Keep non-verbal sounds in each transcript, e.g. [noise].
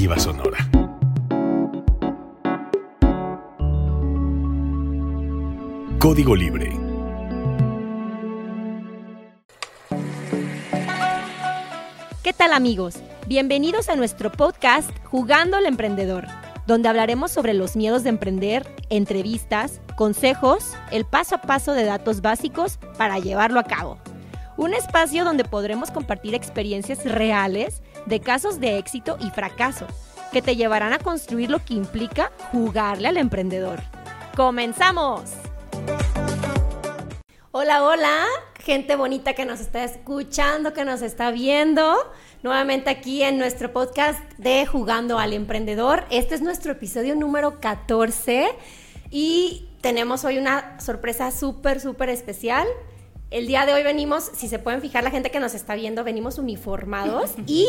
Sonora. Código Libre. ¿Qué tal amigos? Bienvenidos a nuestro podcast Jugando al Emprendedor, donde hablaremos sobre los miedos de emprender, entrevistas, consejos, el paso a paso de datos básicos para llevarlo a cabo. Un espacio donde podremos compartir experiencias reales de casos de éxito y fracaso que te llevarán a construir lo que implica jugarle al emprendedor. ¡Comenzamos! Hola, hola, gente bonita que nos está escuchando, que nos está viendo. Nuevamente aquí en nuestro podcast de Jugando al Emprendedor. Este es nuestro episodio número 14 y tenemos hoy una sorpresa súper, súper especial. El día de hoy venimos, si se pueden fijar la gente que nos está viendo, venimos uniformados [laughs] y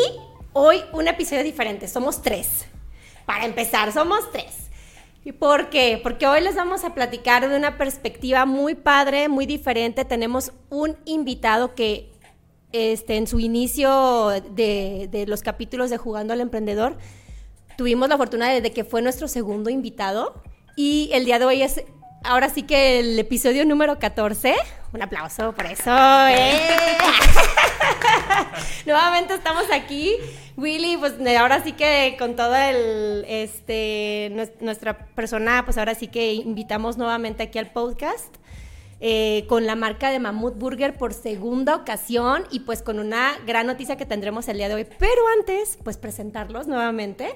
hoy un episodio diferente. Somos tres. Para empezar, somos tres. ¿Y por qué? Porque hoy les vamos a platicar de una perspectiva muy padre, muy diferente. Tenemos un invitado que este, en su inicio de, de los capítulos de Jugando al Emprendedor, tuvimos la fortuna de que fue nuestro segundo invitado. Y el día de hoy es ahora sí que el episodio número 14. Un aplauso por eso. ¿eh? [laughs] Nuevamente estamos aquí. Willy, pues ahora sí que con toda el, este, nuestra persona, pues ahora sí que invitamos nuevamente aquí al podcast. Eh, con la marca de Mammoth Burger por segunda ocasión y pues con una gran noticia que tendremos el día de hoy. Pero antes, pues presentarlos nuevamente.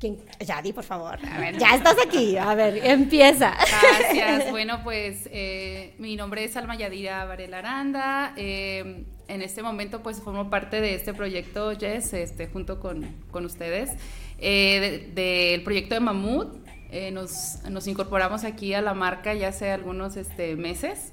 ¿Quién? Yadi, por favor. A ver, ya estás aquí. A ver, empieza. Gracias. [laughs] Bueno, pues eh, mi nombre es Alma Yadira Varela Aranda. Eh, en este momento, pues formo parte de este proyecto, Jess, este, junto con, con ustedes, eh, del proyecto de Mamut. nos, nos, incorporamos aquí a la marca ya hace algunos este, meses.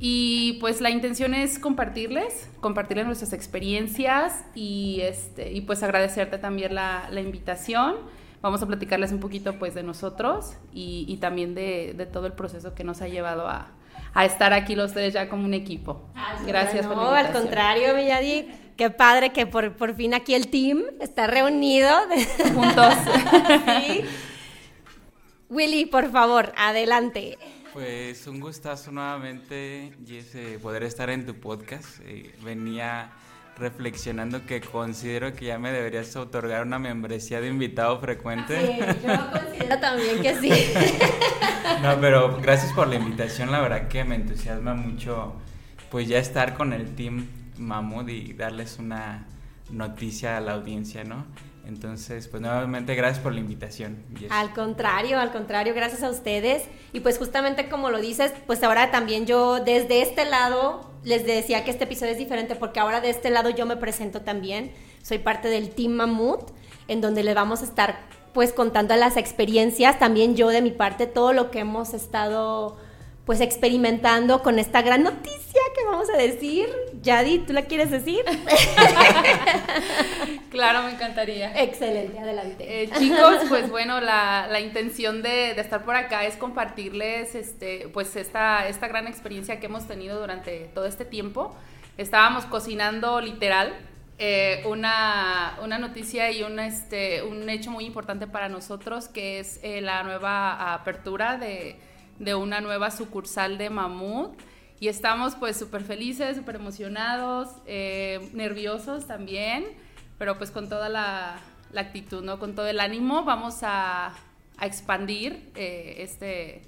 Y pues la intención es compartirles, compartirles nuestras experiencias y, este, y pues agradecerte también la, la invitación. Vamos a platicarles un poquito pues de nosotros y, y también de, de, todo el proceso que nos ha llevado a, a, estar aquí los tres ya como un equipo. Gracias no, por la invitación. al contrario, Villadi, qué padre que por, por fin aquí el team está reunido. [laughs] Juntos. sí. Willy, por favor, adelante. Pues un gustazo nuevamente, Jesse, poder estar en tu podcast. Eh, venía reflexionando que considero que ya me deberías otorgar una membresía de invitado frecuente. Sí, yo [laughs] considero también que sí. [laughs] No, pero gracias por la invitación, la verdad que me entusiasma mucho pues ya estar con el team Mamud y darles una noticia a la audiencia, ¿no? Entonces, pues nuevamente gracias por la invitación. Yes. Al contrario, al contrario, gracias a ustedes. Y pues justamente como lo dices, pues ahora también yo desde este lado les decía que este episodio es diferente porque ahora de este lado yo me presento también. Soy parte del Team Mamut, en donde le vamos a estar pues contando las experiencias, también yo de mi parte, todo lo que hemos estado pues experimentando con esta gran noticia que vamos a decir. Yadi, ¿tú la quieres decir? [laughs] claro, me encantaría. Excelente, adelante. Eh, chicos, pues bueno, la, la intención de, de, estar por acá es compartirles este, pues esta, esta gran experiencia que hemos tenido durante todo este tiempo. Estábamos cocinando literal. Eh, una, una, noticia y un, este, un hecho muy importante para nosotros que es eh, la nueva apertura de, de una nueva sucursal de Mamut y estamos pues súper felices, súper emocionados, eh, nerviosos también, pero pues con toda la, actitud, ¿no? Con todo el ánimo vamos a, expandir eh, este,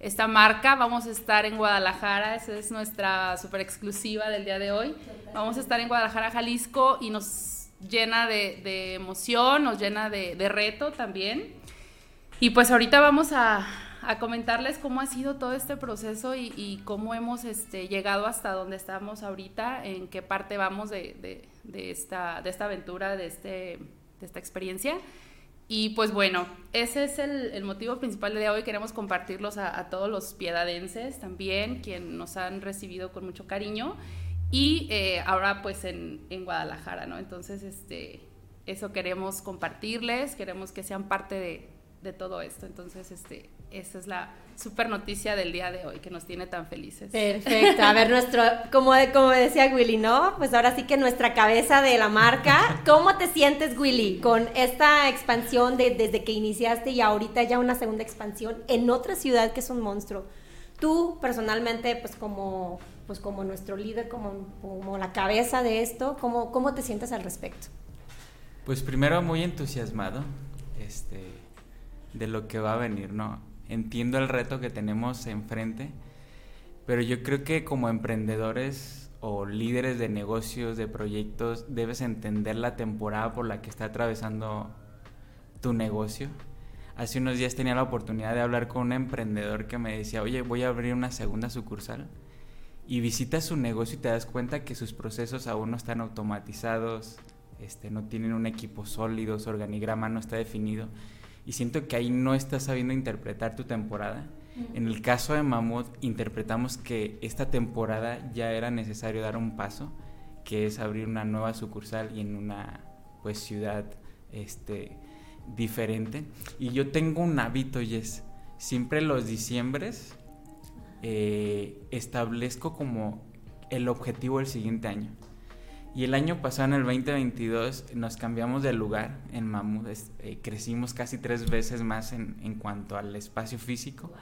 esta marca. Vamos a estar en Guadalajara, esa es nuestra súper exclusiva del día de hoy. Vamos a estar en Guadalajara, Jalisco y nos llena de, de emoción, nos llena de, de reto también. Y pues ahorita vamos a, a comentarles cómo ha sido todo este proceso y, y cómo hemos este, llegado hasta donde estamos ahorita, en qué parte vamos de, de, de esta, de esta aventura, de, este, de esta experiencia. Y pues bueno, ese es el, el, motivo principal de hoy. Queremos compartirlos a, a, todos los piedadenses también, quienes nos han recibido con mucho cariño. Y eh, ahora pues en, en, Guadalajara, ¿no? Entonces, este, eso queremos compartirles, queremos que sean parte de, de todo esto. Entonces, este, esa es la super noticia del día de hoy que nos tiene tan felices. Perfecto. A ver, nuestro, como, como decía Willy, ¿no? Pues ahora sí que nuestra cabeza de la marca. ¿Cómo te sientes, Willy, con esta expansión de, desde que iniciaste y ahorita ya una segunda expansión en otra ciudad que es un monstruo? Tú, personalmente, pues como, pues como nuestro líder, como, como la cabeza de esto, ¿cómo, ¿cómo te sientes al respecto? Pues primero muy entusiasmado este, de lo que va a venir, ¿no? Entiendo el reto que tenemos enfrente, pero yo creo que como emprendedores o líderes de negocios, de proyectos, debes entender la temporada por la que está atravesando tu negocio. Hace unos días tenía la oportunidad de hablar con un emprendedor que me decía, oye, voy a abrir una segunda sucursal. Y visitas su negocio y te das cuenta que sus procesos aún no están automatizados, este, no tienen un equipo sólido, su organigrama no está definido y siento que ahí no estás sabiendo interpretar tu temporada. En el caso de Mammoth interpretamos que esta temporada ya era necesario dar un paso, que es abrir una nueva sucursal y en una pues ciudad este diferente. Y yo tengo un hábito y es siempre los diciembres eh, establezco como el objetivo del siguiente año. Y el año pasado, en el 2022, nos cambiamos de lugar en Mamut. Eh, crecimos casi tres veces más en, en cuanto al espacio físico.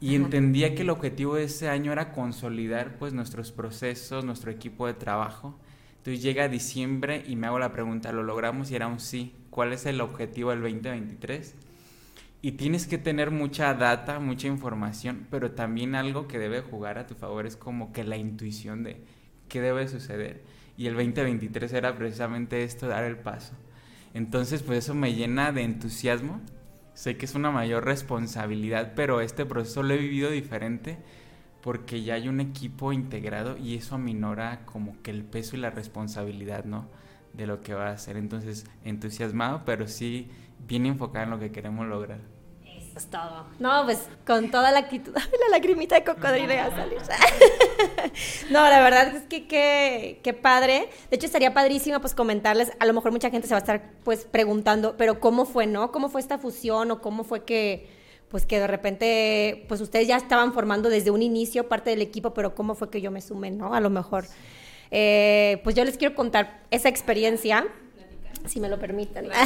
Y entendía que el objetivo de ese año era consolidar pues nuestros procesos, nuestro equipo de trabajo. Entonces llega diciembre y me hago la pregunta, ¿lo logramos? Y era un sí. ¿Cuál es el objetivo del 2023? Y tienes que tener mucha data, mucha información, pero también algo que debe jugar a tu favor es como que la intuición de qué debe suceder y el 2023 era precisamente esto, dar el paso. Entonces, pues eso me llena de entusiasmo. Sé que es una mayor responsabilidad, pero este proceso lo he vivido diferente porque ya hay un equipo integrado y eso aminora como que el peso y la responsabilidad, ¿no? De lo que va a hacer. Entonces, entusiasmado, pero sí bien enfocado en lo que queremos lograr es todo. No, pues con toda la actitud. [laughs] la lagrimita de cocodrilo a salir. [laughs] no, la verdad es que qué padre. De hecho, estaría padrísimo pues comentarles. A lo mejor mucha gente se va a estar pues preguntando, pero ¿cómo fue, no? ¿Cómo fue esta fusión o cómo fue que pues que de repente pues ustedes ya estaban formando desde un inicio parte del equipo, pero ¿cómo fue que yo me sumé, no? A lo mejor. Eh, pues yo les quiero contar esa experiencia, si me lo permiten. [laughs]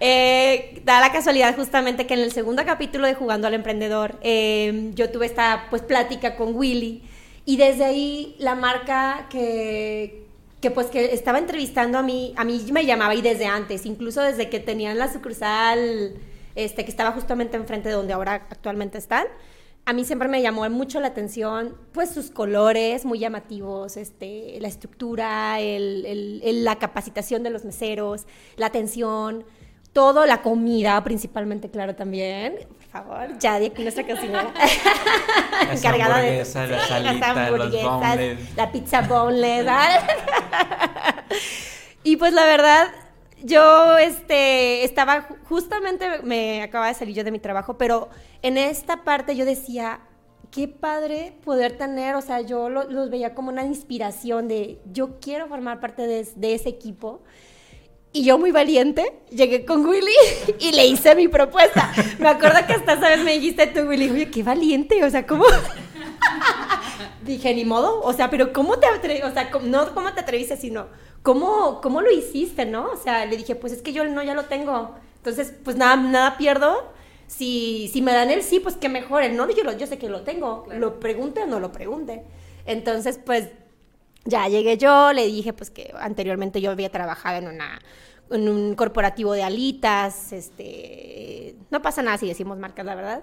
Eh, da la casualidad justamente que en el segundo capítulo de Jugando al Emprendedor eh, yo tuve esta pues plática con Willy y desde ahí la marca que, que pues que estaba entrevistando a mí, a mí me llamaba y desde antes, incluso desde que tenían la sucursal este, que estaba justamente enfrente de donde ahora actualmente están. A mí siempre me llamó mucho la atención, pues sus colores muy llamativos, este, la estructura, el, la capacitación de los meseros, la atención, todo, la comida principalmente, claro, también. Por favor, ya de aquí nuestra cocinera. [laughs] Encargada de las, hamburguesas, la pizza boneless. [laughs] y pues la verdad, yo este, estaba, justamente me acababa de salir yo de mi trabajo, pero en esta parte yo decía, qué padre poder tener, o sea, yo los veía como una inspiración de, yo quiero formar parte de, de ese equipo. Y yo muy valiente, llegué con Willy [laughs] y le hice mi propuesta. Me acuerdo que hasta esa vez me dijiste tú, Willy, oye, qué valiente, o sea, ¿cómo? [laughs] Dije, ni modo, o sea, pero ¿cómo te atreviste? O sea, no cómo te atreviste, sino ¿cómo, cómo lo hiciste, no? O sea, le dije, pues es que yo no, ya lo tengo. Entonces, pues nada, nada pierdo. Si, si me dan el sí, pues que mejor. El no, yo, lo, yo sé que lo tengo. Lo pregunte o no lo pregunte. Entonces, pues ya llegué yo, le dije pues que anteriormente yo había trabajado en una en un corporativo de alitas, este, no pasa nada si decimos marcas, la verdad.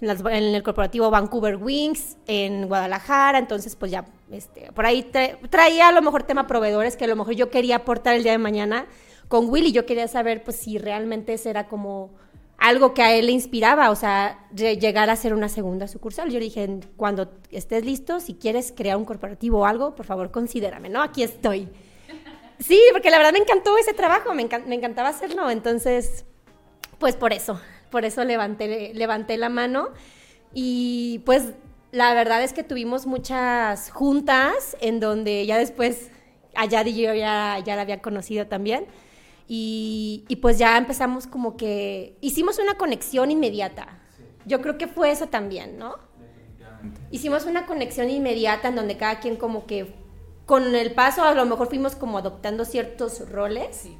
En, el corporativo Vancouver Wings en Guadalajara, entonces pues ya este, por ahí traía a lo mejor tema proveedores que a lo mejor yo quería aportar el día de mañana con Willy, yo quería saber pues si realmente ese era como algo que a él le inspiraba, o sea, llegar a ser una segunda sucursal. Yo le dije, cuando estés listo, si quieres crear un corporativo o algo, por favor considérame, ¿no? Aquí estoy. Sí, porque la verdad me encantó ese trabajo, me, encantaba hacerlo, entonces, pues por eso, por eso levanté, levanté la mano y pues la verdad es que tuvimos muchas juntas en donde ya después allá yo ya, ya la había conocido también Y, y pues ya empezamos como que hicimos una conexión inmediata. Yo creo que fue eso también, ¿no? Hicimos una conexión inmediata en donde cada quien como que con el paso a lo mejor fuimos como adoptando ciertos roles. Sí.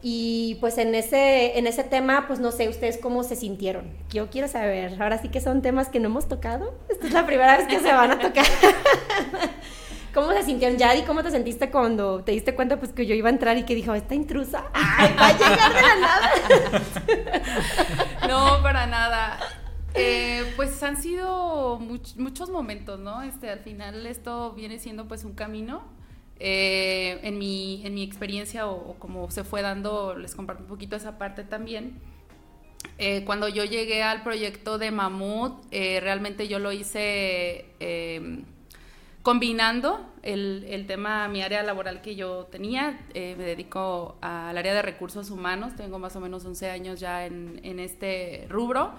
Y pues en ese, en ese tema, pues no sé, ustedes cómo se sintieron. Yo quiero saber, ahora sí que son temas que no hemos tocado. Esta es la primera vez que se van a tocar. [laughs] ¿Cómo se sintieron, Yadi? ¿Cómo te sentiste cuando te diste cuenta pues que yo iba a entrar y que dijo, esta intrusa, [laughs] ay, va a llegar de la nada? [laughs] No, para nada. Eh, pues han sido much- muchos momentos, ¿no? Este, al final esto viene siendo pues un camino. Eh, en, mi, en mi experiencia o, o como se fue dando, les comparto un poquito esa parte también. Eh, cuando yo llegué al proyecto de Mamut, realmente yo lo hice eh, combinando el, el tema, mi área laboral que yo tenía. Eh, me dedico al área de recursos humanos, tengo más o menos 11 años ya en, en este rubro.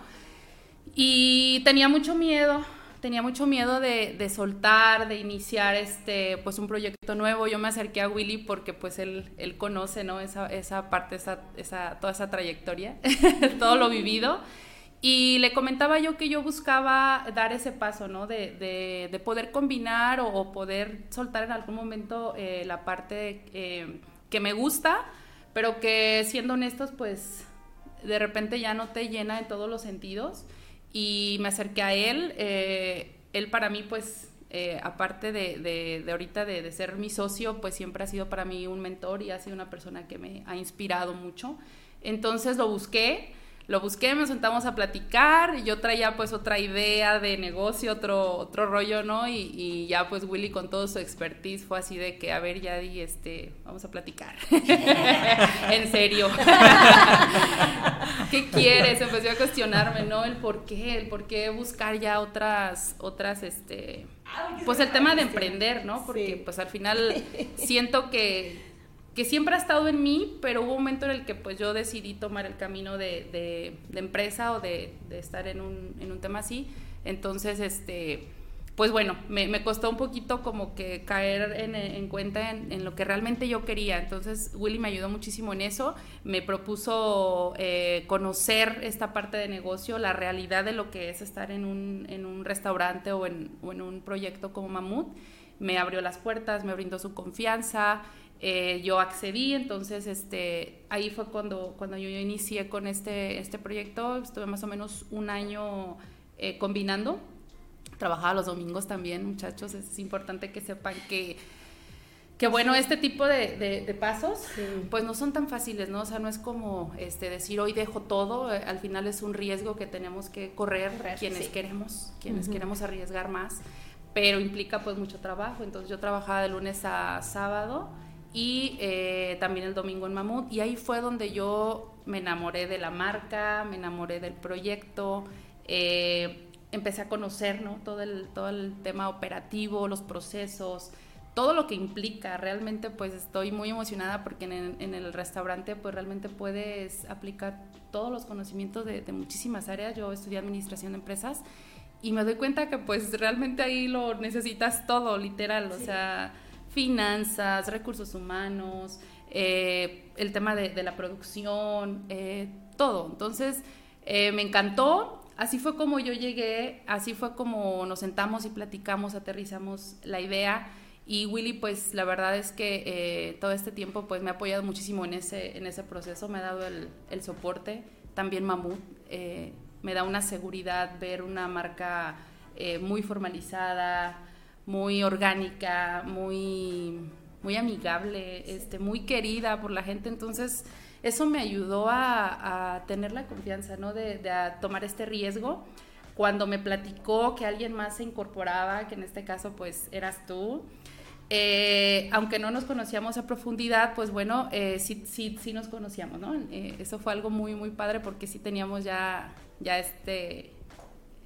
Y tenía mucho miedo, tenía mucho miedo de, de, soltar, de iniciar este, pues un proyecto nuevo. Yo me acerqué a Willy porque pues él, él conoce, ¿no? Esa, esa parte, esa, esa, toda esa trayectoria, [laughs] todo lo vivido. Y le comentaba yo que yo buscaba dar ese paso, ¿no? De, de, de poder combinar o, poder soltar en algún momento eh, la parte eh, que me gusta, pero que siendo honestos, pues de repente ya no te llena en todos los sentidos y me acerqué a él. Eh, él para mí, pues, aparte de, de, de ahorita de, ser mi socio, pues siempre ha sido para mí un mentor y ha sido una persona que me ha inspirado mucho. Entonces lo busqué, lo busqué, me sentamos a platicar, y yo traía pues otra idea de negocio, otro, otro rollo, ¿no? Y, y ya pues Willy con todo su expertise fue así de que, a ver, ya di, este, vamos a platicar. [laughs] en serio. [laughs] ¿Qué quieres? Empecé a cuestionarme, ¿no? El por qué, el por qué buscar ya otras, otras, este, pues el tema de emprender, ¿no? Porque pues al final siento que, que siempre ha estado en mí, pero hubo un momento en el que pues yo decidí tomar el camino de, de, de empresa o de, de estar en un, en un, tema así. Entonces, este, pues bueno, me, me costó un poquito como que caer en, en cuenta en, en, lo que realmente yo quería. Entonces, Willy me ayudó muchísimo en eso. Me propuso eh, conocer esta parte de negocio, la realidad de lo que es estar en un, en un restaurante o en, o en un proyecto como Mamut. Me abrió las puertas, me brindó su confianza, eh, yo accedí, entonces este, ahí fue cuando, cuando yo, inicié con este, este proyecto, estuve más o menos un año eh, combinando, trabajaba los domingos también, muchachos, es importante que sepan que, que bueno, este tipo de, de, de pasos, sí. pues no son tan fáciles, ¿no? O sea, no es como este, decir hoy dejo todo, eh, al final es un riesgo que tenemos que correr, correr quienes sí. queremos, quienes uh -huh. queremos arriesgar más, pero implica pues mucho trabajo, entonces yo trabajaba de lunes a sábado, y eh, también el domingo en Mamut y ahí fue donde yo me enamoré de la marca, me enamoré del proyecto, eh, empecé a conocer ¿no? todo, el, todo el tema operativo, los procesos, todo lo que implica, realmente pues estoy muy emocionada porque en el, en el restaurante pues realmente puedes aplicar todos los conocimientos de, de muchísimas áreas, yo estudié administración de empresas y me doy cuenta que pues realmente ahí lo necesitas todo, literal, sí. o sea finanzas, recursos humanos, eh, el tema de, la producción, eh, todo. Entonces, eh, me encantó. Así fue como yo llegué, así fue como nos sentamos y platicamos, aterrizamos la idea. Y Willy, pues la verdad es que todo este tiempo pues me ha apoyado muchísimo en ese, en ese proceso, me ha dado el, el soporte. También Mamut me da una seguridad ver una marca muy formalizada, muy orgánica, muy, muy amigable, este, muy querida por la gente. Entonces, eso me ayudó a, a tener la confianza, ¿no? De, de tomar este riesgo. Cuando me platicó que alguien más se incorporaba, que en este caso, pues, eras tú, eh, aunque no nos conocíamos a profundidad, pues bueno, eh, sí, sí, sí nos conocíamos, ¿no? Eh, eso fue algo muy, muy padre porque sí teníamos ya, ya este,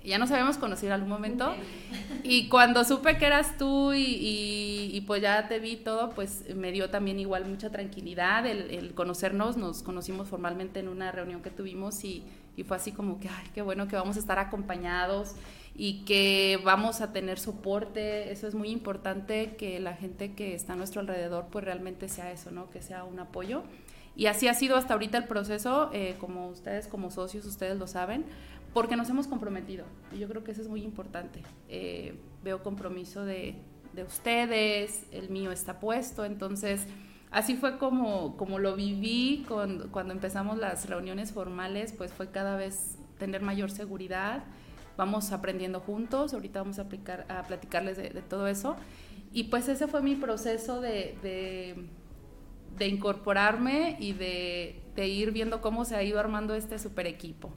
ya nos habíamos conocido en algún momento. Okay. [laughs] Y cuando supe que eras tú y, y, y, pues ya te vi todo, pues me dio también igual mucha tranquilidad el, el conocernos. Nos conocimos formalmente en una reunión que tuvimos y, y, fue así como que, ay, qué bueno que vamos a estar acompañados y que vamos a tener soporte. Eso es muy importante, que la gente que está a nuestro alrededor pues realmente sea eso, ¿no? Que sea un apoyo. Y así ha sido hasta ahorita el proceso, eh, como ustedes como socios, ustedes lo saben, porque nos hemos comprometido. Y yo creo que eso es muy importante. Eh, veo compromiso de, de, ustedes, el mío está puesto, entonces así fue como, como lo viví con, cuando empezamos las reuniones formales, pues fue cada vez tener mayor seguridad. Vamos aprendiendo juntos, ahorita vamos a, aplicar, a platicarles de, de todo eso. Y pues ese fue mi proceso de, de de incorporarme y de, ir viendo cómo se ha ido armando este super equipo.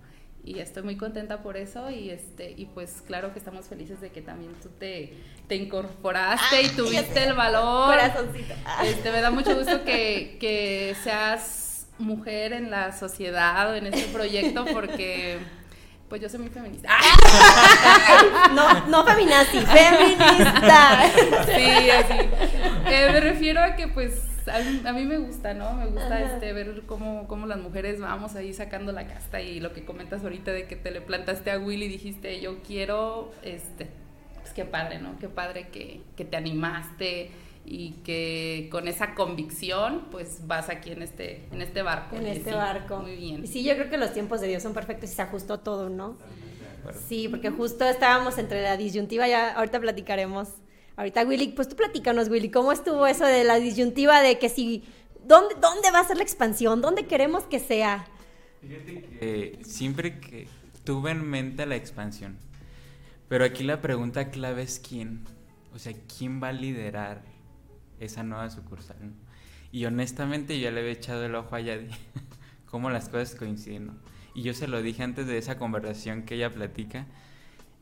Y estoy muy contenta por eso y, este, y pues claro que estamos felices de que también tú te, te incorporaste y tuviste el valor. Corazoncito. Este, me da mucho gusto que, que seas mujer en la sociedad o en este proyecto porque pues yo soy muy feminista. No, no feminazi, feminista. Sí, así. Eh, me refiero a que pues a mí, a mí, me gusta, ¿no? Me gusta este ver cómo, cómo las mujeres vamos ahí sacando la casta y lo que comentas ahorita de que te le plantaste a Willy y dijiste, yo quiero, este, pues qué padre, ¿no? Qué padre que, que te animaste y que con esa convicción pues vas aquí en este en este barco. En este sí, barco. Muy bien. Y sí, yo creo que los tiempos de Dios son perfectos y se ajustó todo, ¿no? Sí, porque justo estábamos entre la disyuntiva, ya ahorita platicaremos. Ahorita Willy, pues tú platícanos Willy, ¿cómo estuvo eso de la disyuntiva de que si dónde dónde va a ser la expansión? ¿Dónde queremos que sea? Fíjate que siempre que tuve en mente la expansión. Pero aquí la pregunta clave es quién. O sea, ¿quién va a liderar esa nueva sucursal. Y honestamente yo le había echado el ojo a Yadi, [laughs] cómo las cosas coinciden. Y yo se lo dije antes de esa conversación que ella platica,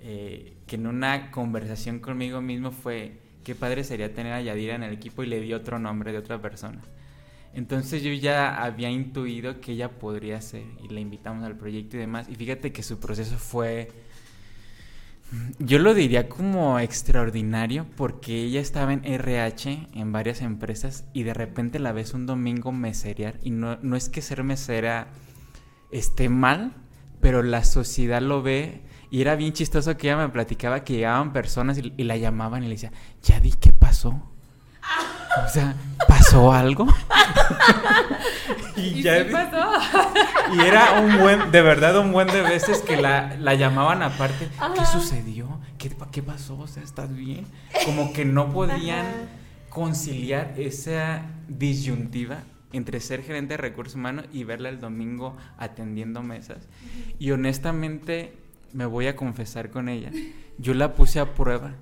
eh, que en una conversación conmigo mismo fue, qué padre sería tener a Yadira en el equipo y le di otro nombre de otra persona. Entonces yo ya había intuido que ella podría ser y la invitamos al proyecto y demás. Y fíjate que su proceso fue yo lo diría como extraordinario porque ella estaba en RH en varias empresas y de repente la ves un domingo meserear y no, no es que ser mesera esté mal, pero la sociedad lo ve y era bien chistoso que ella me platicaba que llegaban personas y, y la llamaban y le decía, ya di qué pasó. O sea, ¿pasó algo? y, ¿Y ya sí pasó? y era un buen, de verdad, un buen de veces que la, la llamaban aparte. Ajá. ¿Qué sucedió? ¿Qué, ¿Qué pasó? O sea, ¿estás bien? Como que no podían Ajá. conciliar esa disyuntiva entre ser gerente de recursos humanos y verla el domingo atendiendo mesas. Y honestamente, me voy a confesar con ella. Yo la puse a prueba.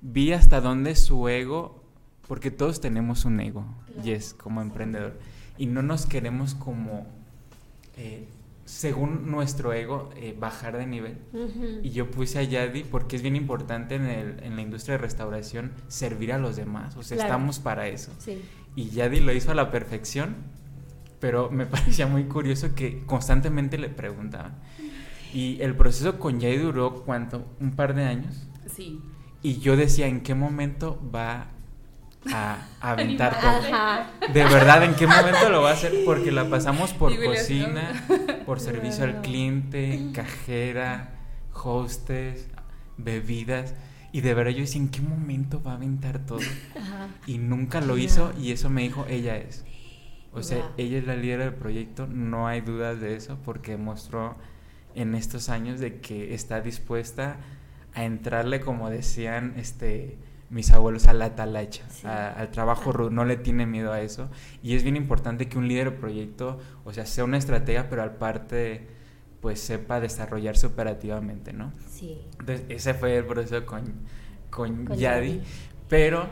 Vi hasta dónde su ego porque todos tenemos un ego, claro. Yes, como emprendedor. Y no nos queremos como, eh, según nuestro ego, eh, bajar de nivel. Uh -huh. Y yo puse a Yadi porque es bien importante en, el, en, la industria de restauración servir a los demás. O sea, claro. estamos para eso. Sí. Y Yadi lo hizo a la perfección, pero me [laughs] parecía muy curioso que constantemente le preguntaban. Y el proceso con Yadi duró, ¿cuánto? ¿Un par de años? Sí. Y yo decía, ¿en qué momento va a, [laughs] aventar todo. De verdad, ¿en qué momento lo va a hacer? Porque la pasamos por cocina, por [laughs] servicio al cliente, cajera, hostes, bebidas. Y de verdad yo decía, ¿en qué momento va a aventar todo? Ajá. Y nunca lo hizo y eso me dijo, ella es. O sea, wow. ella es la líder del proyecto, no hay dudas de eso, porque demostró en estos años de que está dispuesta a entrarle, como decían, este mis abuelos a la talacha, sí. a, al trabajo rudo, no le tiene miedo a eso. Y es bien importante que un líder de proyecto, o sea, sea una estratega, pero al parte, pues sepa desarrollarse operativamente, ¿no? Sí. Entonces, ese fue el proceso con, con, con Yadi, Yadi, pero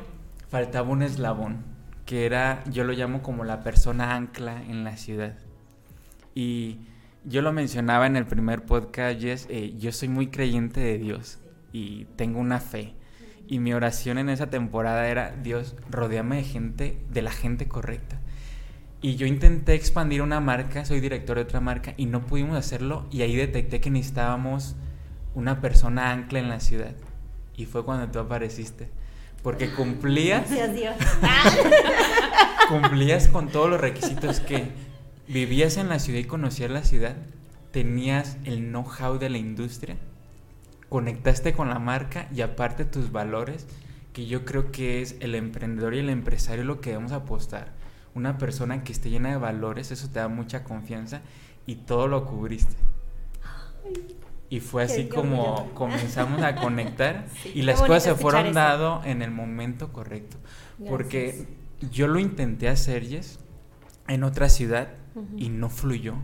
faltaba un eslabón, que era, yo lo llamo como la persona ancla en la ciudad. Y yo lo mencionaba en el primer podcast, Jess, eh, yo soy muy creyente de Dios y tengo una fe. Y mi oración en esa temporada era, Dios, rodeame de gente, de la gente correcta. Y yo intenté expandir una marca, soy director de otra marca, y no pudimos hacerlo. Y ahí detecté que necesitábamos una persona ancla en la ciudad. Y fue cuando tú apareciste. Porque cumplías... [laughs] Gracias, Dios. [laughs] cumplías con todos los requisitos que vivías en la ciudad y conocías la ciudad. Tenías el know-how de la industria conectaste con la marca y aparte tus valores, que yo creo que es el emprendedor y el empresario lo que debemos apostar. una persona que esté llena de valores, eso te da mucha confianza y todo lo cubriste. Y fue así como comenzamos a conectar [laughs] y las cosas se fueron dando en el momento correcto. Porque yo lo intenté hacer, Jess, en otra ciudad y no fluyó.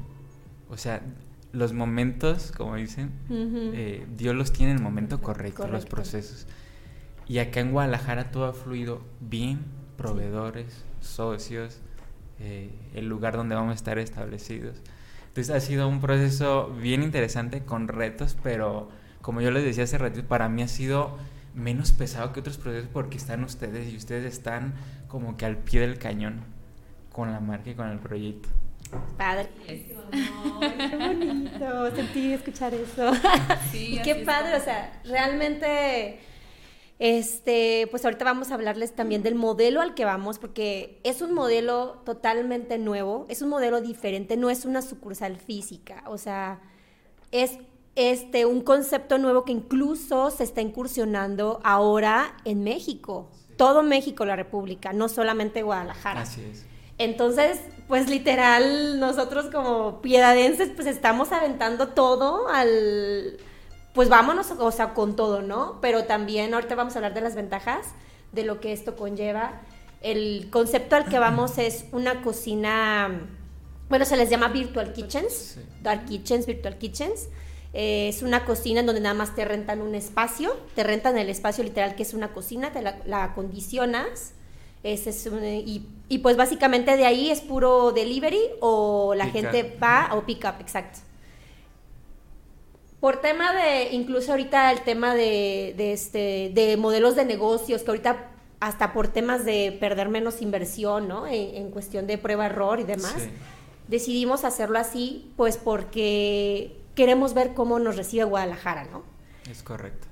O sea, los momentos, como dicen, eh, Dios los tiene en el momento correcto, los procesos. Y acá en Guadalajara todo ha fluido bien, proveedores, socios, eh, el lugar donde vamos a estar establecidos. Entonces ha sido un proceso bien interesante con retos, pero como yo les decía hace ratito, para mí ha sido menos pesado que otros procesos porque están ustedes y ustedes están como que al pie del cañón con la marca y con el proyecto. Padre. qué bonito, sentí escuchar eso. [laughs] Sí, qué padre, o sea, realmente este, pues ahorita vamos a hablarles también del modelo al que vamos, porque es un modelo totalmente nuevo, es un modelo diferente, no es una sucursal física, o sea, es este, un concepto nuevo que incluso se está incursionando ahora en México, todo México, la República, no solamente Guadalajara. Así es. Entonces, pues literal, nosotros como piedadenses, pues estamos aventando todo al pues vámonos, o sea, con todo, ¿no? Pero también ahorita vamos a hablar de las ventajas, de lo que esto conlleva. El concepto al que vamos [clears throat] es una cocina, bueno, se les llama virtual kitchens, dark kitchens, virtual kitchens. Eh, es una cocina en donde nada más te rentan un espacio, te rentan el espacio literal que es una cocina, te la, acondicionas. Ese es y, y, pues básicamente de ahí es puro delivery o la gente va o pick up, exacto. Por tema de, incluso ahorita el tema de, este, de modelos de negocios, que ahorita hasta por temas de perder menos inversión, ¿no? En, cuestión de prueba-error y demás, decidimos hacerlo así, pues porque queremos ver cómo nos recibe Guadalajara, ¿no? Es correcto.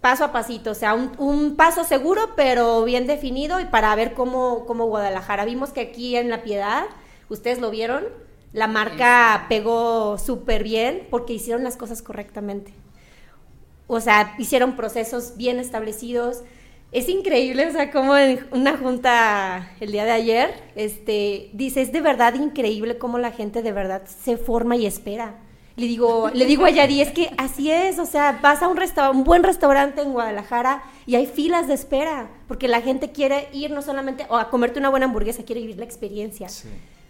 Paso a pasito, o sea, un, un paso seguro, pero bien definido y para ver cómo, cómo Guadalajara. Vimos que aquí en La Piedad, ustedes lo vieron, la marca pegó súper bien porque hicieron las cosas correctamente. O sea, hicieron procesos bien establecidos. Es increíble, o sea, como en una junta el día de ayer, este, dice, es de verdad increíble cómo la gente de verdad se forma y espera. Le digo, le digo a Yadi, es que así es, o sea, vas a un, un buen restaurante en Guadalajara y hay filas de espera, porque la gente quiere ir no solamente o a comerte una buena hamburguesa, quiere vivir la experiencia. Sí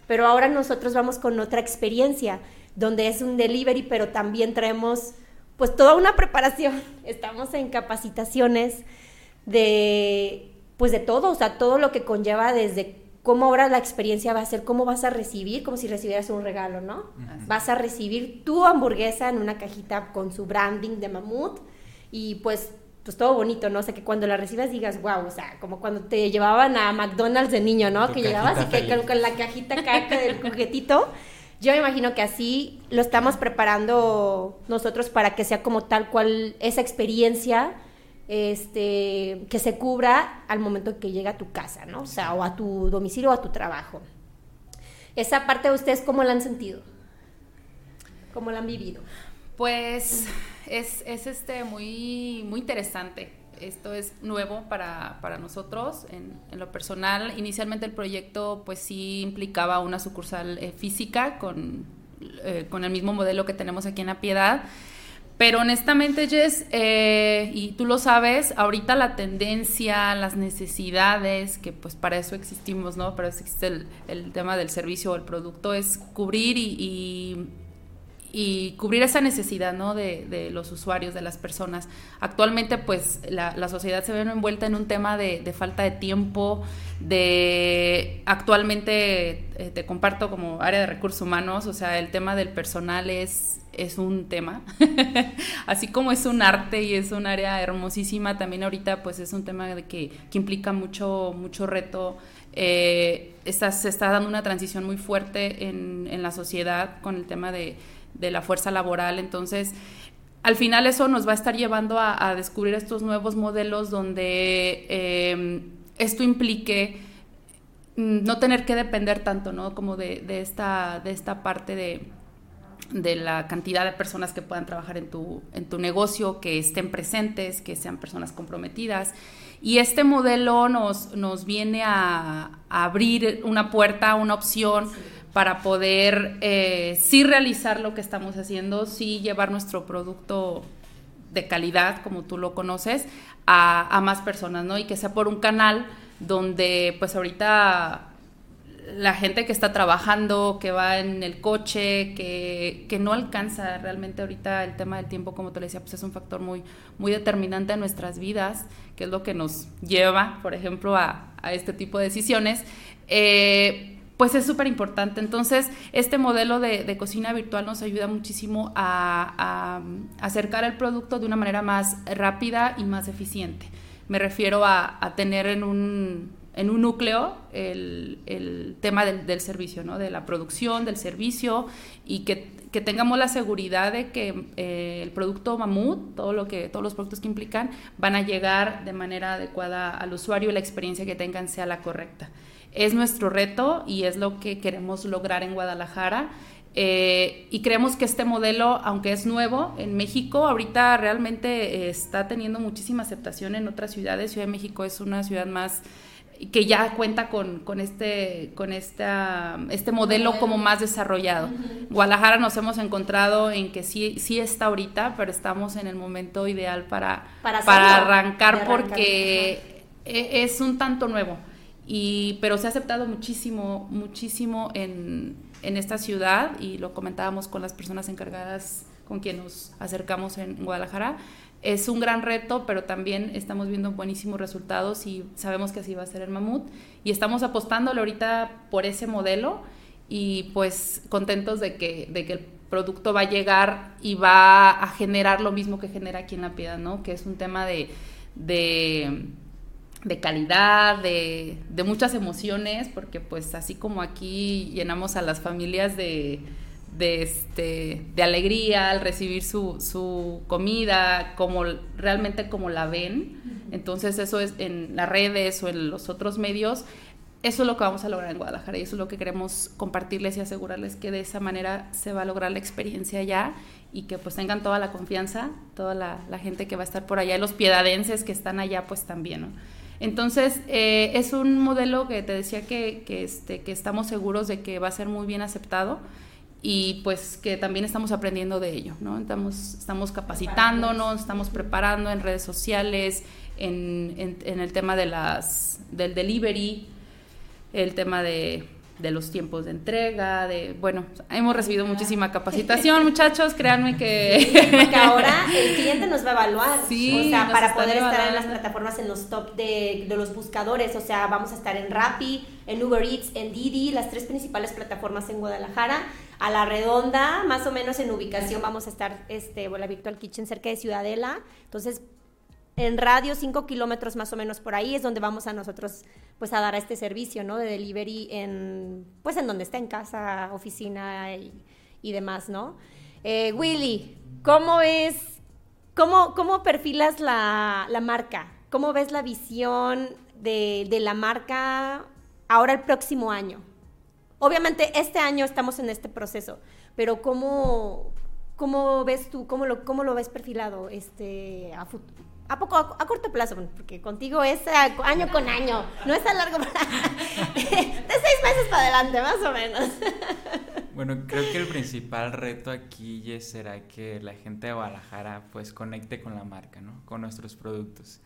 pero ahora nosotros vamos con otra experiencia, donde es un delivery, pero también traemos pues toda una preparación. [laughs] Estamos en capacitaciones de pues de todo, o sea, todo lo que conlleva desde cómo ahora la experiencia va a ser, cómo vas a recibir, como si recibieras un regalo, ¿no? Vas a recibir tu hamburguesa en una cajita con su branding de mamut y pues pues todo bonito, ¿no? O sea, que cuando la recibas digas, wow, o sea, como cuando te llevaban a McDonald's de niño, ¿no? que llegabas y que con, la cajita caca del [laughs] juguetito. Yo me imagino que así lo estamos preparando nosotros para que sea como tal cual esa experiencia este, que se cubra al momento que llega a tu casa, ¿no? O sea, o a tu domicilio o a tu trabajo. Esa parte de ustedes, ¿cómo la han sentido? ¿Cómo la han vivido? Pues es, este muy, muy interesante. Esto es nuevo para, nosotros en, lo personal. Inicialmente el proyecto pues sí implicaba una sucursal eh, física con, eh, con el mismo modelo que tenemos aquí en La Piedad. Pero honestamente, Jess, eh, y tú lo sabes, ahorita la tendencia, las necesidades, que pues para eso existimos, ¿no? Para eso existe el, tema del servicio o el producto, es cubrir y y cubrir esa necesidad ¿no? de, los usuarios, de las personas. Actualmente, pues, la, sociedad se ve envuelta en un tema de, falta de tiempo, de actualmente, eh, te comparto como área de recursos humanos, o sea, el tema del personal es, es un tema, [laughs] así como es un arte y es un área hermosísima, también ahorita pues es un tema de que, que implica mucho, mucho reto. Eh, se está dando una transición muy fuerte en, en la sociedad con el tema de de la fuerza laboral. Entonces, al final eso nos va a estar llevando a, descubrir estos nuevos modelos donde em, esto implique mm, no tener que depender tanto, ¿no? Como de, esta, de esta parte de, de la cantidad de personas que puedan trabajar en tu, en tu negocio, que estén presentes, que sean personas comprometidas Y este modelo nos, nos viene a, abrir una puerta, una opción para poder eh, sí realizar lo que estamos haciendo, sí llevar nuestro producto de calidad, como tú lo conoces, a, a más personas, ¿no? Y que sea por un canal donde pues ahorita la gente que está trabajando, que va en el coche, que, que, no alcanza realmente ahorita el tema del tiempo, como te decía, pues es un factor muy, muy determinante en nuestras vidas, que es lo que nos lleva, por ejemplo, a, a este tipo de decisiones. Eh, pues es súper importante. Entonces, este modelo de, de, cocina virtual nos ayuda muchísimo a, acercar el producto de una manera más rápida y más eficiente. Me refiero a, a tener en un, en un núcleo el, el tema del, del, servicio, ¿no? de la producción, del servicio y que, que tengamos la seguridad de que eh, el producto mamut, todo lo que, todos los productos que implican, van a llegar de manera adecuada al usuario y la experiencia que tengan sea la correcta. Es nuestro reto y es lo que queremos lograr en Guadalajara. Eh, y creemos que este modelo, aunque es nuevo en México, ahorita realmente eh, está teniendo muchísima aceptación en otras ciudades. Ciudad de México es una ciudad más que ya cuenta con, con, este, con esta, este modelo como más desarrollado. Uh -huh. Guadalajara nos hemos encontrado en que sí, sí está ahorita, pero estamos en el momento ideal para, para, para arrancar, arrancar, porque -huh. es un tanto nuevo. Y, pero se ha aceptado muchísimo, muchísimo en, en esta ciudad y lo comentábamos con las personas encargadas con quien nos acercamos en Guadalajara, es un gran reto, pero también estamos viendo buenísimos resultados y sabemos que así va a ser el mamut. Y estamos apostándole ahorita por ese modelo y pues contentos de que, de que el producto va a llegar y va a generar lo mismo que genera aquí en La Piedad, ¿no? Que es un tema de, de, de calidad, de, de muchas emociones, porque pues así como aquí llenamos a las familias de de, este, de alegría al recibir su, su, comida, como realmente como la ven. Entonces eso es en las redes o en los otros medios. Eso es lo que vamos a lograr en Guadalajara y eso es lo que queremos compartirles y asegurarles que de esa manera se va a lograr la experiencia allá y que pues tengan toda la confianza, toda la, la gente que va a estar por allá y los piedadenses que están allá pues también, ¿no? Entonces, eh, es un modelo que te decía que, que, este, que estamos seguros de que va a ser muy bien aceptado y pues que también estamos aprendiendo de ello, ¿no? Estamos, estamos capacitándonos, estamos preparando en redes sociales, en, en, en el tema de las, del delivery, el tema de, de, los tiempos de entrega, de, bueno, hemos recibido muchísima capacitación, [laughs] muchachos, créanme que... Sí, porque [laughs] ahora el cliente nos va a evaluar, sí, o sea, para poder estar en las plataformas, en los top de, de los buscadores, o sea, vamos a estar en Rappi, en Uber Eats, en Didi, las tres principales plataformas en Guadalajara, a la redonda, más o menos en ubicación vamos a estar, este, la Virtual Kitchen cerca de Ciudadela, entonces en radio, 5 kilómetros más o menos por ahí, es donde vamos a nosotros pues a dar este servicio, ¿no? De delivery en, pues en donde está, en casa, oficina y, demás, ¿no? Eh, Willy, ¿cómo ves, cómo, cómo perfilas la, la, marca? ¿Cómo ves la visión de, de la marca ahora el próximo año? Obviamente este año estamos en este proceso, pero ¿cómo, cómo ves tú, cómo lo, cómo lo ves perfilado este, a futuro? ¿A poco? A, corto plazo, porque contigo es a, año con año, no es a largo [laughs] plazo. de seis meses para adelante, más o menos. [laughs] Bueno, creo que el principal reto aquí será que la gente de Guadalajara pues conecte con la marca, ¿no? Con nuestros productos.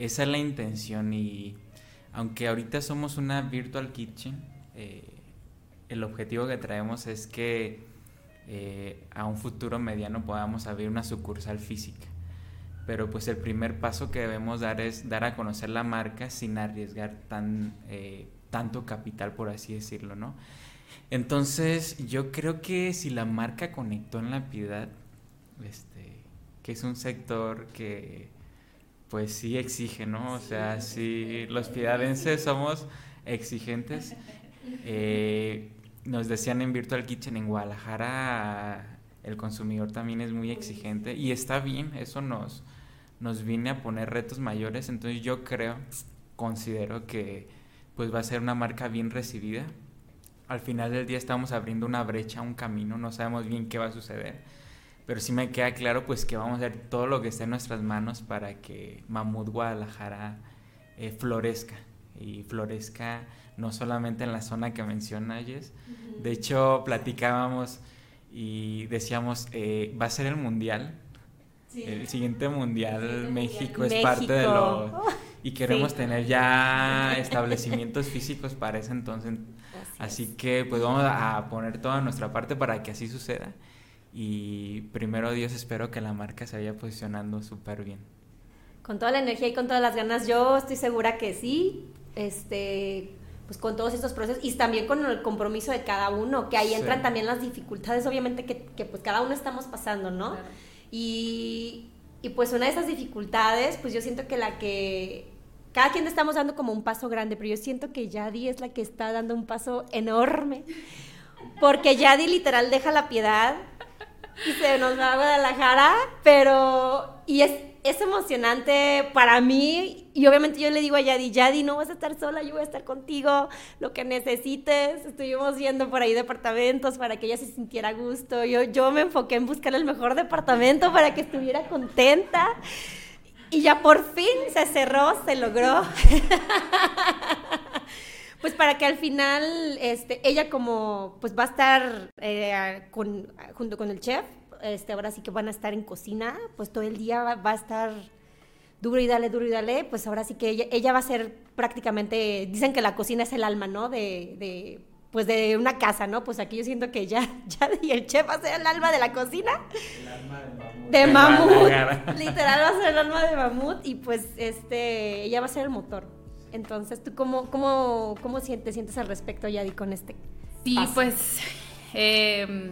Esa es la intención y aunque ahorita somos una virtual kitchen, eh, el objetivo que traemos es que eh, a un futuro mediano podamos abrir una sucursal física pero pues el primer paso que debemos dar es dar a conocer la marca sin arriesgar tan, eh, tanto capital, por así decirlo, ¿no? Entonces yo creo que si la marca conectó en la piedad, este, que es un sector que pues sí exige, ¿no? O sea, si los piedadenses somos exigentes, eh, nos decían en Virtual Kitchen en Guadalajara el consumidor también es muy exigente y está bien, eso nos, nos viene a poner retos mayores, entonces yo creo, considero que pues va a ser una marca bien recibida. Al final del día estamos abriendo una brecha, un camino, no sabemos bien qué va a suceder, pero sí me queda claro pues que vamos a hacer todo lo que esté en nuestras manos para que Mamut Guadalajara eh, florezca y florezca no solamente en la zona que menciona Jess. De hecho, platicábamos y decíamos, eh, va a ser el mundial. El siguiente mundial, México es parte de lo... [laughs] Y queremos tener ya [laughs] establecimientos físicos para ese entonces. Así, que pues vamos a poner toda nuestra parte para que así suceda. Y primero Dios espero que la marca se vaya posicionando súper bien. Con toda la energía y con todas las ganas, yo estoy segura que sí. Este, pues con todos estos procesos y también con el compromiso de cada uno, que ahí entran también las dificultades, obviamente, que, que, pues cada uno estamos pasando, ¿no? Y, y pues una de esas dificultades, pues yo siento que la que cada quien estamos dando como un paso grande, pero yo siento que Yadi es la que está dando un paso enorme, porque Yadi literal deja la piedad y se nos va a Guadalajara, pero y es es emocionante para mí y obviamente yo le digo a Yadi, Yadi, no vas a estar sola, yo voy a estar contigo, lo que necesites. Estuvimos viendo por ahí departamentos para que ella se sintiera gusto. Yo, yo me enfoqué en buscar el mejor departamento para que estuviera contenta. Y ya por fin se cerró, se logró. [laughs] pues para que al final este, ella como pues va a estar eh, con, junto con el chef este, ahora sí que van a estar en cocina, pues todo el día va, a estar duro y dale, duro y dale, pues ahora sí que ella, va a ser prácticamente, dicen que la cocina es el alma, ¿no? De, pues de una casa, ¿no? Pues aquí yo siento que ya, [laughs] ya y el chef va a ser el alma de la cocina. El alma de mamut. De mamut. [laughs] Literal va a ser el alma de mamut y pues este, ella va a ser el motor. Entonces, ¿tú cómo, cómo, cómo sientes, sientes al respecto, Yadi, con este? Sí, pues... Eh,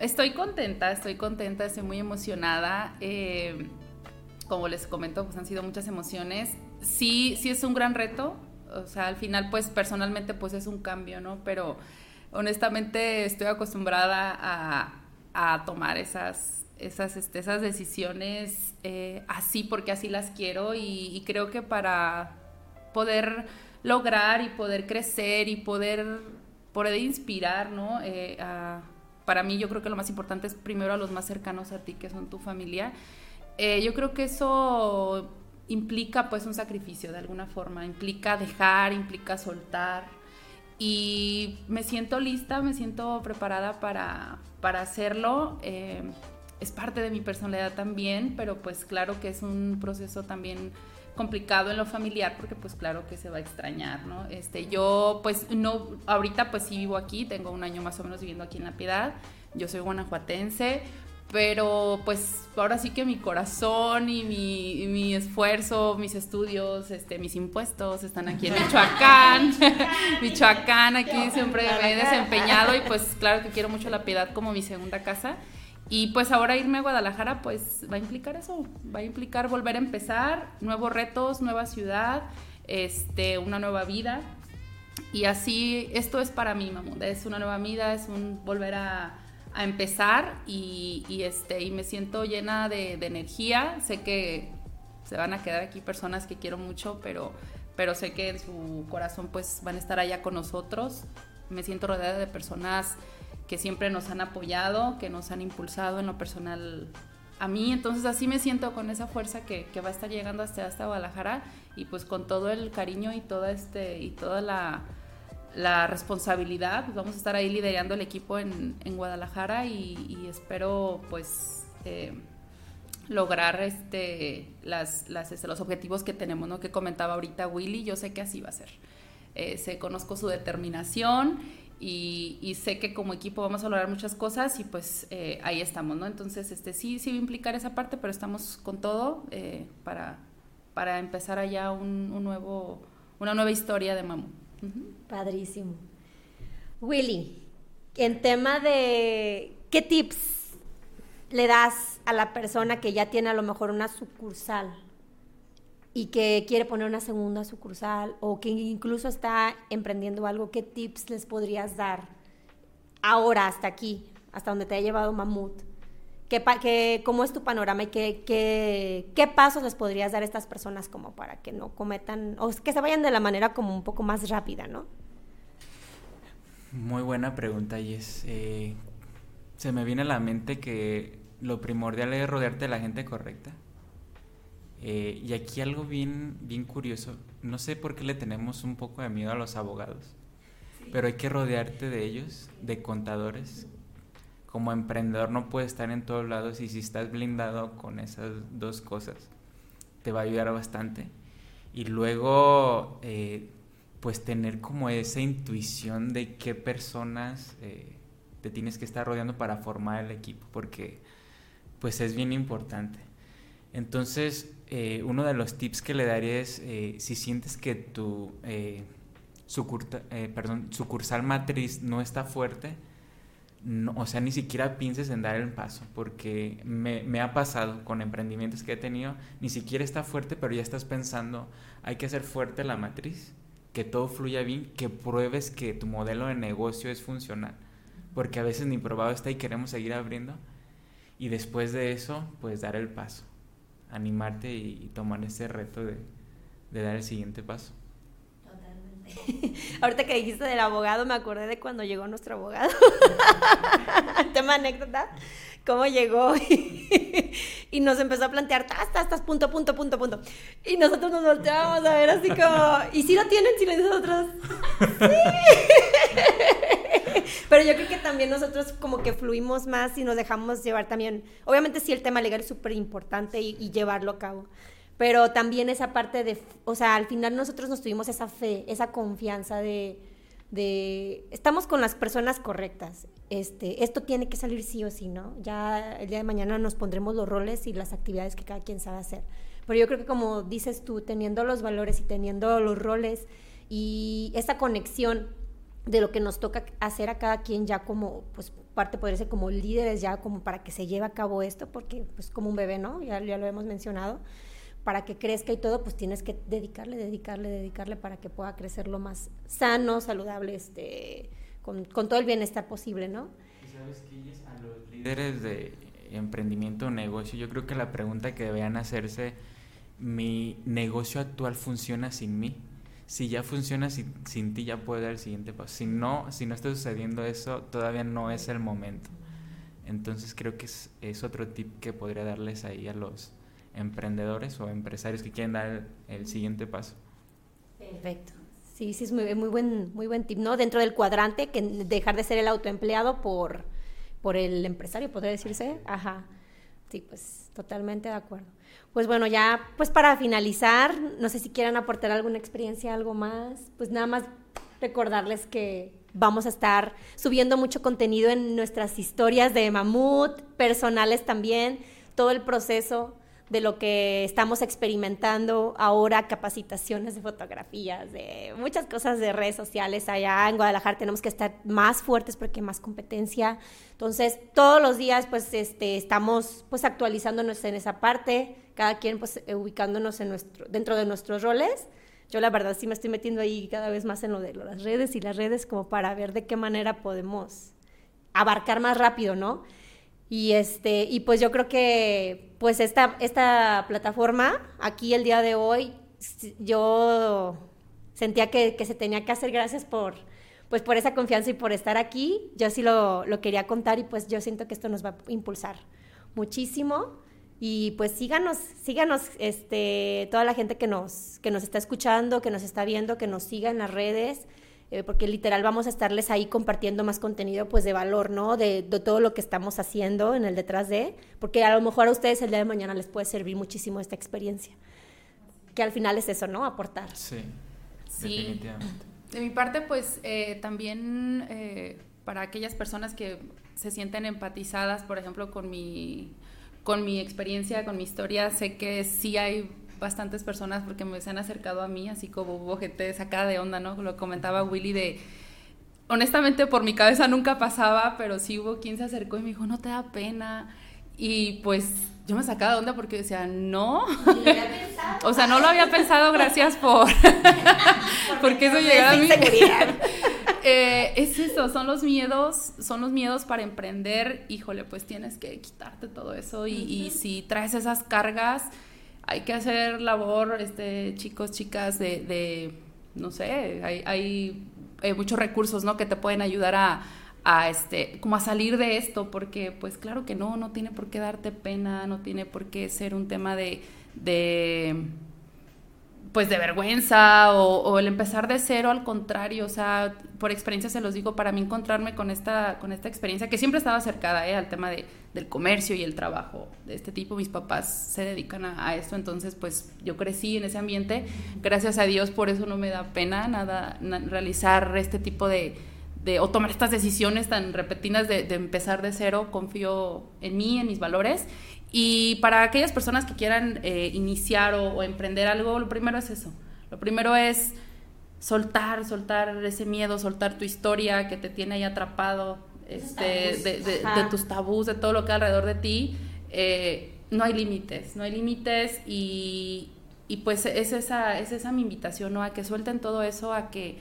estoy contenta, estoy contenta, estoy muy emocionada. Eh, como les comento, pues han sido muchas emociones. Sí, sí es un gran reto. O sea, al final, pues personalmente, pues es un cambio, ¿no? Pero honestamente estoy acostumbrada a, tomar esas, esas, este, esas decisiones eh, así porque así las quiero y, creo que para poder lograr y poder crecer y poder, poder inspirar, ¿no? Eh, para mí yo creo que lo más importante es primero a los más cercanos a ti, que son tu familia. Eh, yo creo que eso implica pues un sacrificio de alguna forma, implica dejar, implica soltar. Y me siento lista, me siento preparada para, para hacerlo. Eh, es parte de mi personalidad también, pero pues claro que es un proceso también complicado en lo familiar porque pues claro que se va a extrañar, ¿no? Este, yo pues no, ahorita pues sí vivo aquí, tengo un año más o menos viviendo aquí en La Piedad, yo soy guanajuatense, pero pues ahora sí que mi corazón y mi, mi, esfuerzo, mis estudios, este, mis impuestos están aquí en Michoacán. [laughs] Michoacán, aquí siempre me he desempeñado y pues claro que quiero mucho la piedad como mi segunda casa. Y pues ahora irme a Guadalajara, pues va a implicar eso, va a implicar volver a empezar, nuevos retos, nueva ciudad, este, una nueva vida. Y así, esto es para mí, mamá, es una nueva vida, es un volver a, empezar y, y, este, y me siento llena de, de, energía. Sé que se van a quedar aquí personas que quiero mucho, pero, pero sé que en su corazón pues van a estar allá con nosotros. Me siento rodeada de personas que siempre nos han apoyado, que nos han impulsado en lo personal a mí. Entonces así me siento con esa fuerza que, que va a estar llegando hasta, hasta Guadalajara y pues con todo el cariño y toda, este, y toda la, la responsabilidad. Pues vamos a estar ahí liderando el equipo en, en Guadalajara y, espero pues... Eh, lograr este, las, las, este, los objetivos que tenemos, ¿no? Que comentaba ahorita Willy, yo sé que así va a ser. Eh, sé, conozco su determinación y, sé que como equipo vamos a lograr muchas cosas y pues eh, ahí estamos, ¿no? Entonces, este, sí, sí va a implicar esa parte, pero estamos con todo eh, para, para empezar allá un, nuevo, una nueva historia de Mamu. Padrísimo. Willy, en tema de qué tips le das a la persona que ya tiene a lo mejor una sucursal y que quiere poner una segunda sucursal o que incluso está emprendiendo algo, ¿qué tips les podrías dar ahora hasta aquí, hasta donde te ha llevado Mamut? ¿Qué, qué, ¿Cómo es tu panorama y qué, qué, qué, pasos les podrías dar a estas personas como para que no cometan, o que se vayan de la manera como un poco más rápida, ¿no? Muy buena pregunta, y es eh, se me viene a la mente que lo primordial es rodearte de la gente correcta. Eh, y aquí algo bien, bien curioso, no sé por qué le tenemos un poco de miedo a los abogados, pero hay que rodearte de ellos, de contadores. Como emprendedor no puedes estar en todos lados y si estás blindado con esas dos cosas, te va a ayudar bastante. Y luego, eh, pues tener como esa intuición de qué personas eh, te tienes que estar rodeando para formar el equipo, porque pues es bien importante. Entonces, eh, uno de los tips que le daría es, eh, si sientes que tu eh, perdón, sucursal matriz no está fuerte, no, o sea, ni siquiera pienses en dar el paso, porque me, me, ha pasado con emprendimientos que he tenido, ni siquiera está fuerte, pero ya estás pensando, hay que hacer fuerte la matriz, que todo fluya bien, que pruebes que tu modelo de negocio es funcional, porque a veces ni probado está y queremos seguir abriendo, y después de eso, pues dar el paso animarte y, tomar ese reto de, dar el siguiente paso. Totalmente. [laughs] Ahorita que dijiste del abogado, me acordé de cuando llegó nuestro abogado. [laughs] Tema anécdota. Cómo llegó [laughs] y, nos empezó a plantear, tas, tas, tas, punto, punto, punto, punto. Y nosotros nos volteábamos a ver así como, ¿y si lo tienen si nosotros? Sí. [laughs] Pero yo creo que también nosotros como que fluimos más y nos dejamos llevar también. Obviamente sí el tema legal es súper importante y, llevarlo a cabo. Pero también esa parte de, o sea, al final nosotros nos tuvimos esa fe, esa confianza de, de estamos con las personas correctas. Este, esto tiene que salir sí o sí, ¿no? Ya el día de mañana nos pondremos los roles y las actividades que cada quien sabe hacer. Pero yo creo que como dices tú, teniendo los valores y teniendo los roles y esa conexión de lo que nos toca hacer a cada quien ya como, pues parte podría ser como líderes ya como para que se lleve a cabo esto, porque pues como un bebé, ¿no? Ya, ya lo hemos mencionado, para que crezca y todo, pues tienes que dedicarle, dedicarle, dedicarle para que pueda crecer lo más sano, saludable, este, con, con todo el bienestar posible, ¿no? ¿Y sabes qué? A los líderes de emprendimiento o negocio, yo creo que la pregunta que deberían hacerse, ¿mi negocio actual funciona sin mí? Si ya funciona sin, ti, ya puede dar el siguiente paso. Si no, si no está sucediendo eso, todavía no es el momento. Entonces creo que es, otro tip que podría darles ahí a los emprendedores o empresarios que quieren dar el, siguiente paso. Perfecto. Sí, sí, es muy, muy, buen, muy buen tip, ¿no? Dentro del cuadrante, que dejar de ser el autoempleado por, por el empresario, podría decirse. Ajá. Sí, pues totalmente de acuerdo. Pues bueno, ya pues para finalizar, no sé si quieran aportar alguna experiencia, algo más, pues nada más recordarles que vamos a estar subiendo mucho contenido en nuestras historias de mamut, personales también, todo el proceso de lo que estamos experimentando ahora, capacitaciones de fotografías, de muchas cosas de redes sociales. Allá en Guadalajara tenemos que estar más fuertes porque hay más competencia. Entonces, todos los días, pues, este, estamos, pues, actualizándonos en esa parte, cada quien, pues, eh, ubicándonos en nuestro, dentro de nuestros roles. Yo, la verdad, sí me estoy metiendo ahí cada vez más en lo de las redes y las redes como para ver de qué manera podemos abarcar más rápido, ¿no? Y, este, y pues yo creo que pues esta, esta plataforma, aquí el día de hoy, yo sentía que, se tenía que hacer gracias por, pues por esa confianza y por estar aquí. Yo sí lo, lo, quería contar y pues yo siento que esto nos va a impulsar muchísimo. Y pues síganos, síganos, este, toda la gente que nos, que nos está escuchando, que nos está viendo, que nos siga en las redes. Eh, porque literal vamos a estarles ahí compartiendo más contenido pues de valor, ¿no? De, todo lo que estamos haciendo en el detrás de, porque a lo mejor a ustedes el día de mañana les puede servir muchísimo esta experiencia, que al final es eso, ¿no? Aportar. Sí, sí. De mi parte pues eh, también eh, para aquellas personas que se sienten empatizadas, por ejemplo, con mi, con mi experiencia, con mi historia, sé que sí hay bastantes personas porque me se han acercado a mí, así como hubo gente sacada de onda, ¿no? Lo comentaba Willy de... Honestamente por mi cabeza nunca pasaba, pero sí hubo quien se acercó y me dijo, no te da pena. Y pues yo me sacaba de onda porque decía, no. o sea, no lo había pensado, gracias por... [laughs] porque eso llegaba a mí. [laughs] eh, es eso, son los miedos, son los miedos para emprender. Híjole, pues tienes que quitarte todo eso y, y si traes esas cargas hay que hacer labor, este, chicos, chicas, de, no sé, hay, hay muchos recursos, ¿no? Que te pueden ayudar a, a, este, como a salir de esto, porque pues claro que no, no tiene por qué darte pena, no tiene por qué ser un tema de, de pues de vergüenza o, el empezar de cero al contrario, o sea, por experiencia se los digo, para mí encontrarme con esta, con esta experiencia que siempre estaba acercada ¿eh? al tema de, del comercio y el trabajo de este tipo, mis papás se dedican a, esto, entonces pues yo crecí en ese ambiente, gracias a Dios por eso no me da pena nada realizar este tipo de, de, o tomar estas decisiones tan repetidas de, de empezar de cero, confío en mí, en mis valores y para aquellas personas que quieran eh, iniciar o, emprender algo, lo primero es eso. Lo primero es soltar, soltar ese miedo, soltar tu historia que te tiene ahí atrapado, este, de, tus tabús, de todo lo que hay alrededor de ti. Eh, no hay límites, no hay límites y, y, pues es esa, es esa mi invitación, ¿no? A que suelten todo eso, a que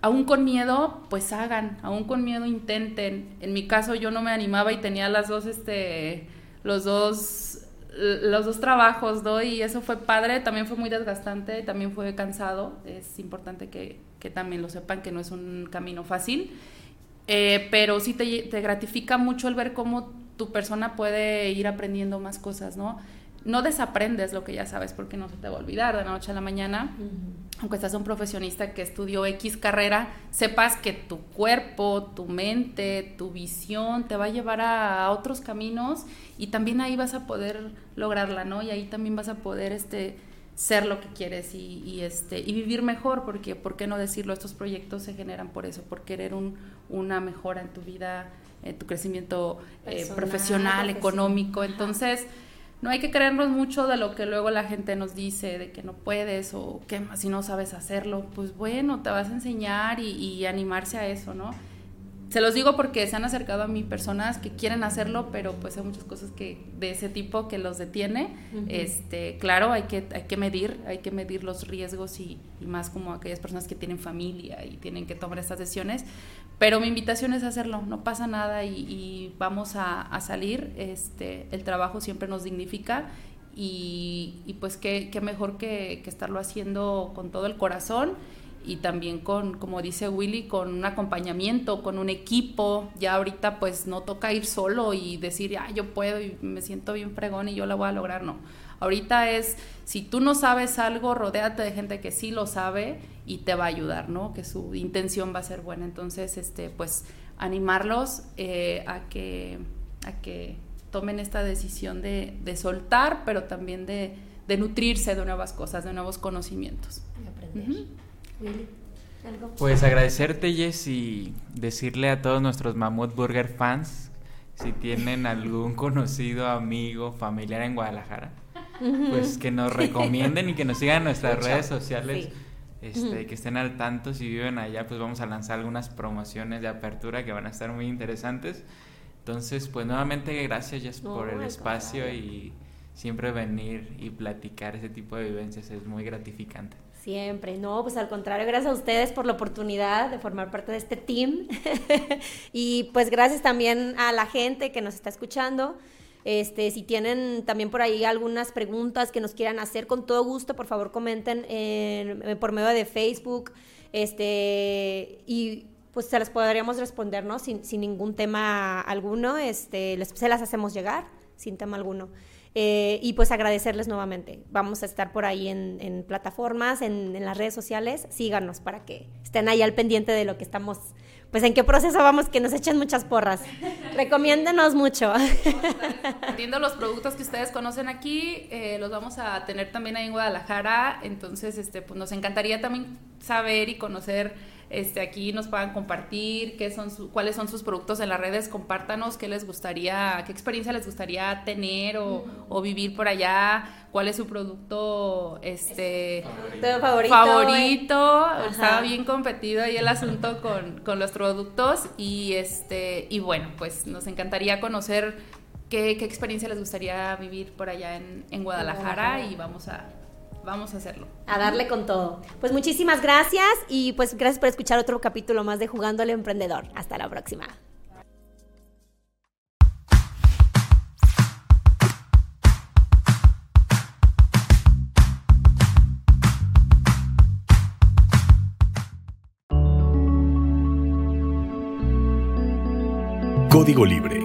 aún con miedo, pues hagan, aún con miedo intenten. En mi caso yo no me animaba y tenía las dos, este los dos, los dos trabajos, ¿no? Y eso fue padre, también fue muy desgastante, también fue cansado. Es importante que, también lo sepan, que no es un camino fácil. Eh, pero sí te, te, gratifica mucho el ver cómo tu persona puede ir aprendiendo más cosas, ¿no? No desaprendes lo que ya sabes porque no se te va a olvidar de la noche a la mañana. Aunque seas un profesionista que estudió X carrera, sepas que tu cuerpo, tu mente, tu visión te va a llevar a, otros caminos y también ahí vas a poder lograrla, ¿no? Y ahí también vas a poder este, ser lo que quieres y, este, y vivir mejor, porque, ¿por qué no decirlo? Estos proyectos se generan por eso, por querer un, una mejora en tu vida, en tu crecimiento eh, profesional, económico. Entonces no hay que creernos mucho de lo que luego la gente nos dice, de que no puedes o que si no sabes hacerlo, pues bueno, te vas a enseñar y, animarse a eso, ¿no? Se los digo porque se han acercado a mí personas que quieren hacerlo, pero pues hay muchas cosas que de ese tipo que los detiene. Este, claro, hay que, hay que medir, hay que medir los riesgos y, y más como aquellas personas que tienen familia y tienen que tomar estas decisiones, pero mi invitación es hacerlo, no pasa nada y, vamos a, salir. Este, el trabajo siempre nos dignifica y, pues qué, mejor que, estarlo haciendo con todo el corazón y también con, como dice Willy, con un acompañamiento, con un equipo. Ya ahorita pues no toca ir solo y decir, ah, yo puedo y me siento bien fregón y yo la voy a lograr, no. Ahorita es, si tú no sabes algo, rodéate de gente que sí lo sabe y te va a ayudar, ¿no? Que su intención va a ser buena. Entonces, este, pues, animarlos eh, a, que, a que tomen esta decisión de, soltar, pero también de, nutrirse de nuevas cosas, de nuevos conocimientos. Pues agradecerte, Jess, y decirle a todos nuestros Mammoth Burger fans si tienen [laughs] algún conocido, amigo, familiar en Guadalajara, pues que nos recomienden y que nos sigan en nuestras redes sociales. Este, que estén al tanto si viven allá, pues vamos a lanzar algunas promociones de apertura que van a estar muy interesantes. Entonces, pues nuevamente gracias Jess por el espacio y siempre venir y platicar ese tipo de vivencias es muy gratificante. Siempre, no, pues al contrario, gracias a ustedes por la oportunidad de formar parte de este team [laughs] y pues gracias también a la gente que nos está escuchando. Este, si tienen también por ahí algunas preguntas que nos quieran hacer, con todo gusto, por favor comenten por medio de Facebook. Este, y pues se las podríamos responder, ¿no? Sin, ningún tema alguno, este, se las hacemos llegar sin tema alguno. Eh, y pues agradecerles nuevamente. Vamos a estar por ahí en, plataformas, en, en, las redes sociales. Síganos para que estén ahí al pendiente de lo que estamos pues en qué proceso vamos, que nos echen muchas porras. [laughs] Recomiéndenos mucho. [laughs] Entiendo los productos que ustedes conocen aquí, eh, los vamos a tener también ahí en Guadalajara, entonces este, pues nos encantaría también saber y conocer este, aquí nos puedan compartir qué son cuáles son sus productos en las redes, compártanos qué les gustaría, qué experiencia les gustaría tener o, vivir por allá, cuál es su producto este favorito. favorito. Estaba bien competido ahí el asunto con, con, los productos y este y bueno, pues nos encantaría conocer qué, experiencia les gustaría vivir por allá en, en Guadalajara. y vamos a Vamos a hacerlo. A darle con todo. Pues muchísimas gracias y pues gracias por escuchar otro capítulo más de Jugando al Emprendedor. Hasta la próxima. Código Libre